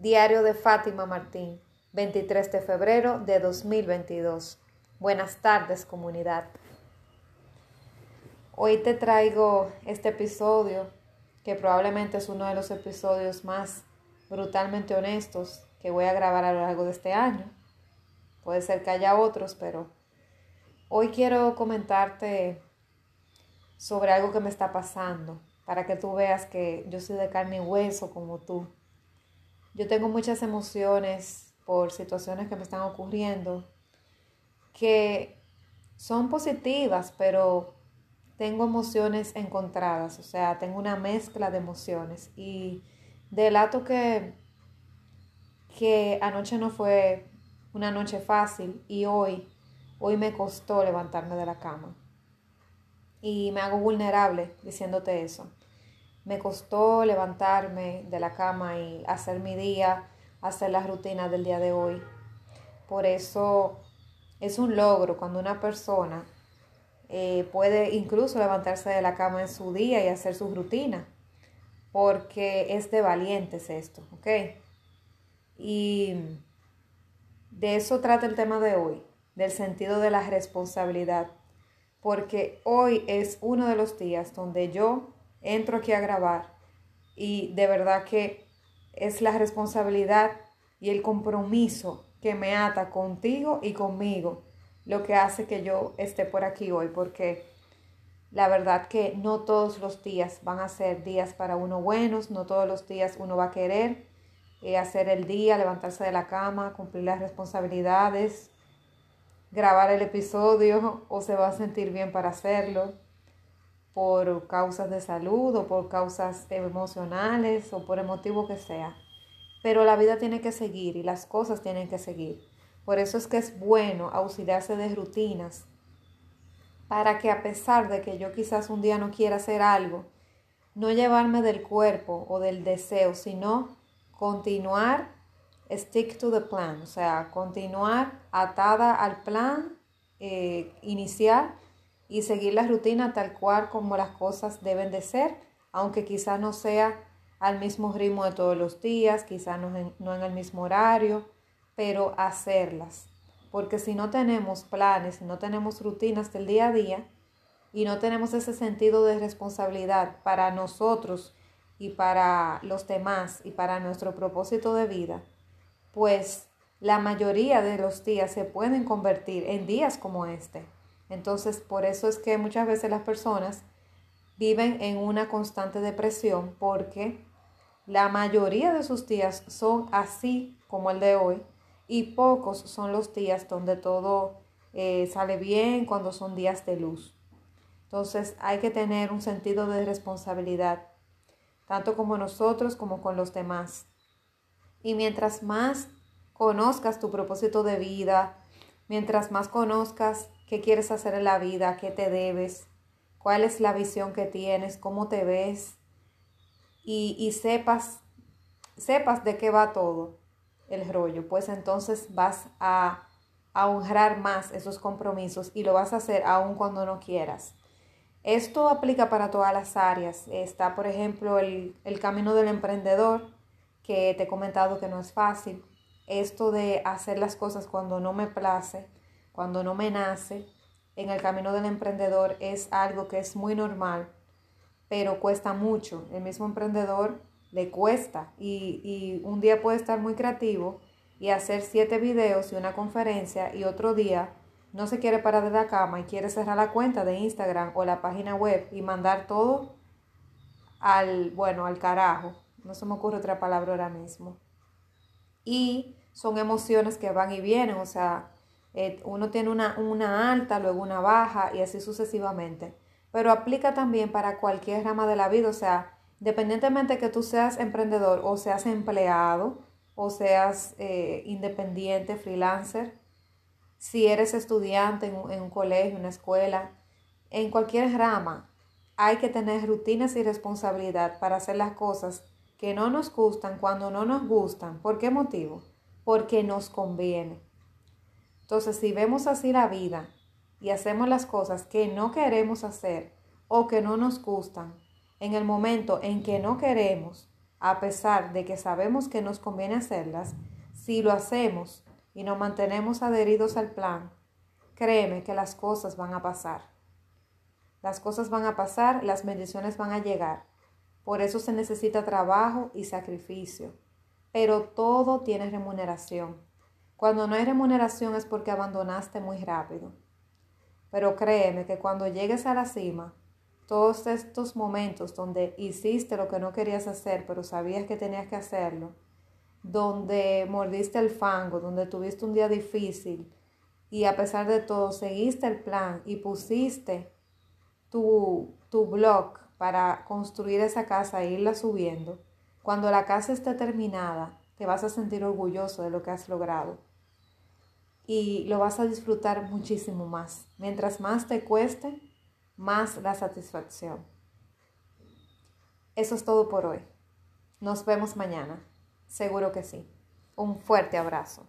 Diario de Fátima Martín, 23 de febrero de 2022. Buenas tardes comunidad. Hoy te traigo este episodio que probablemente es uno de los episodios más brutalmente honestos que voy a grabar a lo largo de este año. Puede ser que haya otros, pero hoy quiero comentarte sobre algo que me está pasando para que tú veas que yo soy de carne y hueso como tú yo tengo muchas emociones por situaciones que me están ocurriendo que son positivas, pero tengo emociones encontradas, o sea, tengo una mezcla de emociones y delato que, que anoche no fue una noche fácil y hoy, hoy me costó levantarme de la cama. Y me hago vulnerable diciéndote eso. Me costó levantarme de la cama y hacer mi día, hacer la rutina del día de hoy. Por eso es un logro cuando una persona eh, puede incluso levantarse de la cama en su día y hacer su rutina, porque es de valientes esto, ¿ok? Y de eso trata el tema de hoy, del sentido de la responsabilidad, porque hoy es uno de los días donde yo entro aquí a grabar. Y de verdad que es la responsabilidad y el compromiso que me ata contigo y conmigo lo que hace que yo esté por aquí hoy, porque la verdad que no todos los días van a ser días para uno buenos, no todos los días uno va a querer eh, hacer el día, levantarse de la cama, cumplir las responsabilidades, grabar el episodio o se va a sentir bien para hacerlo por causas de salud o por causas emocionales o por el motivo que sea. Pero la vida tiene que seguir y las cosas tienen que seguir. Por eso es que es bueno auxiliarse de rutinas para que a pesar de que yo quizás un día no quiera hacer algo, no llevarme del cuerpo o del deseo, sino continuar stick to the plan, o sea, continuar atada al plan eh, inicial y seguir la rutina tal cual como las cosas deben de ser, aunque quizá no sea al mismo ritmo de todos los días, quizá no en, el mismo horario, pero hacerlas. Porque si no tenemos planes, si no tenemos rutinas del día a día y no tenemos ese sentido de responsabilidad para nosotros y para los demás y para nuestro propósito de vida, pues la mayoría de los días se pueden convertir en días como este entonces, por eso es que muchas veces las personas viven en una constante depresión porque la mayoría de sus días son así como el de hoy y pocos son los días donde todo eh, sale bien, cuando son días de luz. Entonces hay que tener un sentido de responsabilidad, tanto como nosotros como con los demás. Y mientras más conozcas tu propósito de vida, mientras más conozcas qué quieres hacer en la vida, qué te debes, cuál es la visión que tienes, cómo te ves y, sepas, sepas de qué va todo el rollo, pues entonces vas a, honrar más esos compromisos y lo vas a hacer aun cuando no quieras. Esto aplica para todas las áreas. Está, por ejemplo, el, el, camino del emprendedor, que te he comentado que no es fácil. Esto de hacer las cosas cuando no me place, cuando no me nace en el camino del emprendedor es algo que es muy normal, pero cuesta mucho. El mismo emprendedor le cuesta y, un día puede estar muy creativo y hacer siete videos y una conferencia y otro día no se quiere parar de la cama y quiere cerrar la cuenta de Instagram o la página web y mandar todo al, bueno, al carajo. No se me ocurre otra palabra ahora mismo. Y son emociones que van y vienen, o sea, eh, uno tiene una, una alta, luego una baja y así sucesivamente. Pero aplica también para cualquier rama de la vida, o sea, independientemente que tú seas emprendedor o seas empleado o seas eh, independiente, freelancer, si eres estudiante en un, en un colegio, una escuela, en cualquier rama, hay que tener rutinas y responsabilidad para hacer las cosas que no nos gustan cuando no nos gustan. ¿Por qué motivo? Porque nos conviene. Entonces, si vemos así la vida y hacemos las cosas que no queremos hacer o que no nos gustan, en el momento en que no queremos, a pesar de que sabemos que nos conviene hacerlas, si lo hacemos y nos mantenemos adheridos al plan, créeme que las cosas van a pasar. Las cosas van a pasar, las bendiciones van a llegar. Por eso se necesita trabajo y sacrificio. Pero todo tiene remuneración. Cuando no hay remuneración es porque abandonaste muy rápido. Pero créeme que cuando llegues a la cima, todos estos momentos donde hiciste lo que no querías hacer, pero sabías que tenías que hacerlo, donde mordiste el fango, donde tuviste un día difícil y a pesar de todo seguiste el plan y pusiste tu, tu blog para construir esa casa e irla subiendo, cuando la casa esté terminada, te vas a sentir orgulloso de lo que has logrado y lo vas a disfrutar muchísimo más. Mientras más te cueste, más la satisfacción. Eso es todo por hoy. Nos vemos mañana. Seguro que sí. Un fuerte abrazo.